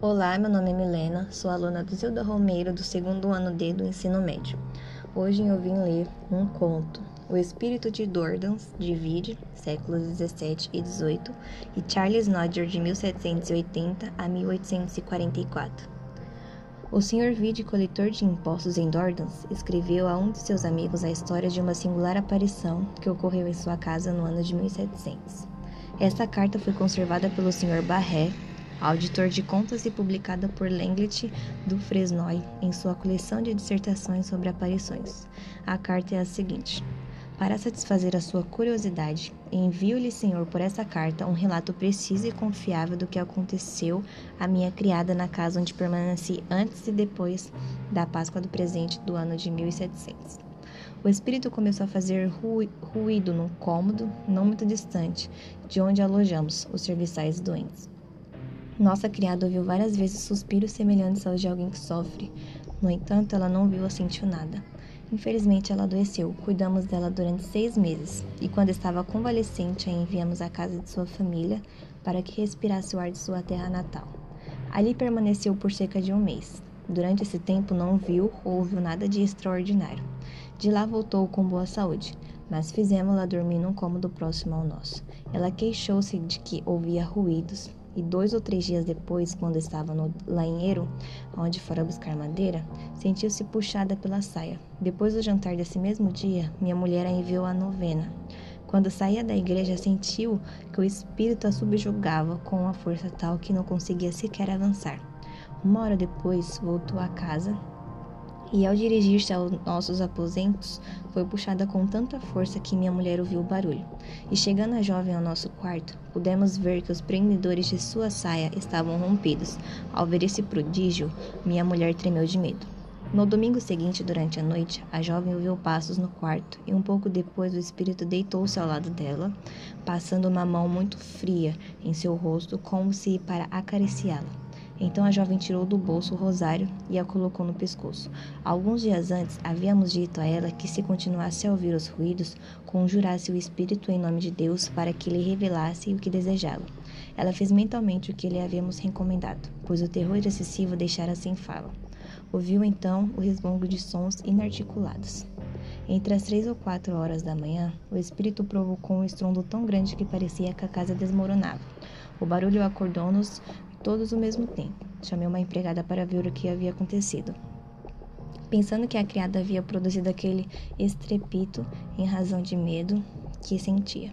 Olá, meu nome é Milena, sou aluna do Zilda Romeiro do segundo ano D do ensino médio. Hoje eu vim ler um conto, O Espírito de Dordans, de Vide, séculos 17 e 18, e Charles Nodger, de 1780 a 1844. O Sr. Vide, coletor de impostos em Dordans, escreveu a um de seus amigos a história de uma singular aparição que ocorreu em sua casa no ano de 1700. Esta carta foi conservada pelo Sr. Barré, auditor de contas e publicada por Lenglet do Fresnoy em sua coleção de dissertações sobre aparições. A carta é a seguinte: Para satisfazer a sua curiosidade, envio-lhe, Senhor, por essa carta um relato preciso e confiável do que aconteceu à minha criada na casa onde permaneci antes e depois da Páscoa do presente do ano de 1700. O espírito começou a fazer ruído num cômodo não muito distante de onde alojamos os serviçais doentes. Nossa criada ouviu várias vezes suspiros semelhantes aos de alguém que sofre. No entanto, ela não viu ou sentiu nada. Infelizmente, ela adoeceu. Cuidamos dela durante seis meses e, quando estava convalescente, a enviamos à casa de sua família para que respirasse o ar de sua terra natal. Ali permaneceu por cerca de um mês. Durante esse tempo, não viu ou ouviu nada de extraordinário. De lá voltou com boa saúde, mas fizemos-la dormir num cômodo próximo ao nosso. Ela queixou-se de que ouvia ruídos, e dois ou três dias depois, quando estava no lainheiro, onde fora buscar madeira, sentiu-se puxada pela saia. Depois do jantar desse mesmo dia, minha mulher a enviou à novena. Quando saía da igreja, sentiu que o espírito a subjugava com uma força tal que não conseguia sequer avançar. Uma hora depois, voltou à casa e ao dirigir-se aos nossos aposentos, foi puxada com tanta força que minha mulher ouviu o barulho. E chegando a jovem ao nosso quarto, pudemos ver que os prendedores de sua saia estavam rompidos. Ao ver esse prodígio, minha mulher tremeu de medo. No domingo seguinte, durante a noite, a jovem ouviu passos no quarto e um pouco depois o espírito deitou-se ao lado dela, passando uma mão muito fria em seu rosto, como se para acariciá-la. Então a jovem tirou do bolso o rosário e a colocou no pescoço. Alguns dias antes, havíamos dito a ela que, se continuasse a ouvir os ruídos, conjurasse o espírito em nome de Deus para que lhe revelasse o que desejava. Ela fez mentalmente o que lhe havíamos recomendado, pois o terror excessivo deixara sem fala. Ouviu então o resmungo de sons inarticulados. Entre as três ou quatro horas da manhã, o espírito provocou um estrondo tão grande que parecia que a casa desmoronava. O barulho acordou-nos todos ao mesmo tempo. Chamei uma empregada para ver o que havia acontecido. Pensando que a criada havia produzido aquele estrepito em razão de medo que sentia.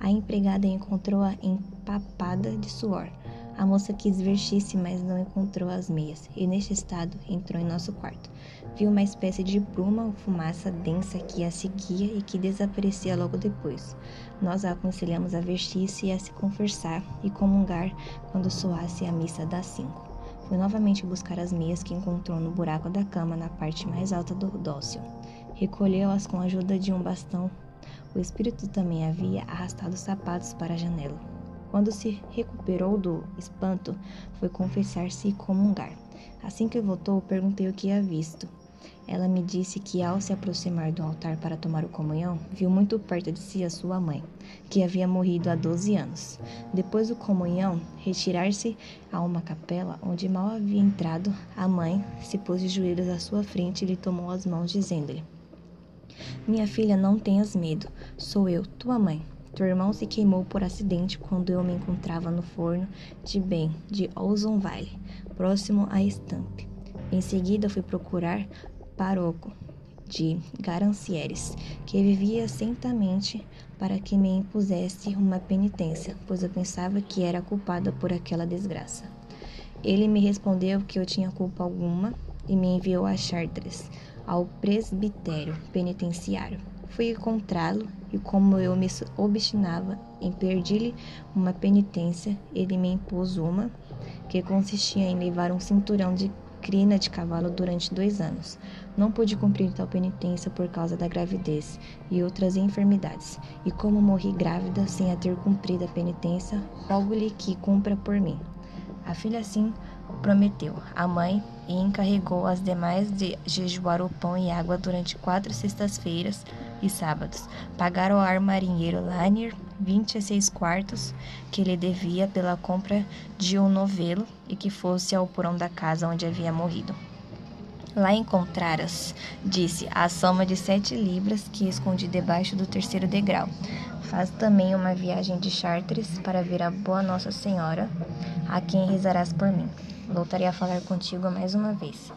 A empregada encontrou-a empapada de suor. A moça quis vestir-se, mas não encontrou as meias, e neste estado entrou em nosso quarto. Viu uma espécie de bruma ou fumaça densa que a seguia e que desaparecia logo depois. Nós a aconselhamos a vestir-se e a se conversar e comungar quando soasse a missa das cinco. Foi novamente buscar as meias que encontrou no buraco da cama na parte mais alta do dócil. Recolheu-as com a ajuda de um bastão. O espírito também havia arrastado os sapatos para a janela. Quando se recuperou do espanto, foi confessar-se e comungar. Assim que voltou, perguntei o que havia visto. Ela me disse que, ao se aproximar do altar para tomar o comunhão, viu muito perto de si a sua mãe, que havia morrido há 12 anos. Depois do comunhão, retirar-se a uma capela onde mal havia entrado, a mãe se pôs de joelhos à sua frente e lhe tomou as mãos, dizendo-lhe: Minha filha, não tenhas medo, sou eu, tua mãe. Teu irmão se queimou por acidente quando eu me encontrava no forno de Ben, de Ozon Valley, próximo a Estampe. Em seguida, fui procurar Paroco de Garancieres, que vivia sentamente para que me impusesse uma penitência, pois eu pensava que era culpada por aquela desgraça. Ele me respondeu que eu tinha culpa alguma e me enviou a Chartres, ao presbitério penitenciário. Fui encontrá-lo e, como eu me obstinava em pedir-lhe uma penitência, ele me impôs uma que consistia em levar um cinturão de crina de cavalo durante dois anos. Não pude cumprir tal penitência por causa da gravidez e outras enfermidades, e como morri grávida sem a ter cumprido a penitência, rogo-lhe que cumpra por mim. A filha assim prometeu. A mãe e encarregou as demais de jejuar o pão e água durante quatro sextas-feiras e sábados. Pagaram ao marinheiro Lanier 26 quartos que lhe devia pela compra de um novelo e que fosse ao porão da casa onde havia morrido. Lá encontraras, disse, a soma de sete libras que escondi debaixo do terceiro degrau. Faz também uma viagem de Chartres para ver a boa Nossa Senhora, a quem rezarás por mim. Voltarei a falar contigo mais uma vez.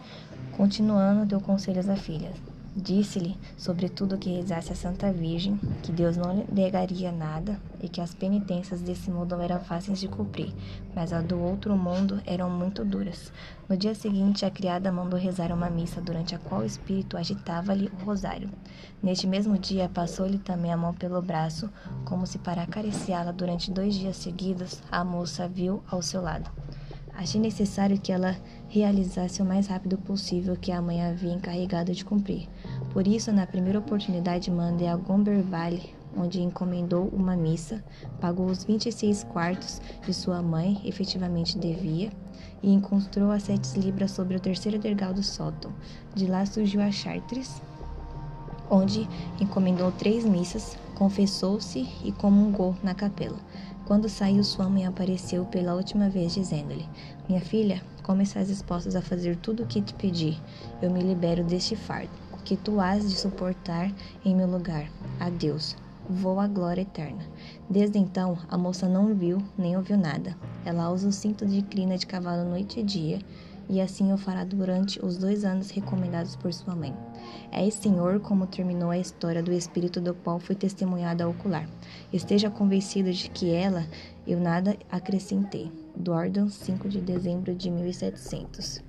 Continuando, deu conselhos à filha. Disse-lhe, sobretudo, que rezasse a Santa Virgem, que Deus não lhe negaria nada e que as penitências desse mundo eram fáceis de cumprir, mas as do outro mundo eram muito duras. No dia seguinte, a criada mandou rezar uma missa, durante a qual o espírito agitava-lhe o rosário. Neste mesmo dia, passou-lhe também a mão pelo braço, como se para acariciá-la durante dois dias seguidos, a moça viu ao seu lado. Achei necessário que ela realizasse o mais rápido possível o que a mãe havia encarregado de cumprir. Por isso, na primeira oportunidade, mandei a Gomberville, onde encomendou uma missa, pagou os 26 quartos de sua mãe, efetivamente devia, e encontrou as sete libras sobre o terceiro degrau do sótão. De lá surgiu a Chartres, onde encomendou três missas, confessou-se e comungou na capela. Quando saiu, sua mãe apareceu pela última vez, dizendo-lhe: Minha filha, como estás disposta a fazer tudo o que te pedi, eu me libero deste fardo, que tu has de suportar em meu lugar. Adeus. Vou à glória eterna. Desde então, a moça não viu nem ouviu nada. Ela usa o cinto de crina de cavalo noite e dia, e assim o fará durante os dois anos recomendados por sua mãe. É, Senhor, como terminou a história do espírito do qual fui testemunhada ocular. Esteja convencido de que ela eu nada acrescentei. Dordon, 5 de dezembro de 1700.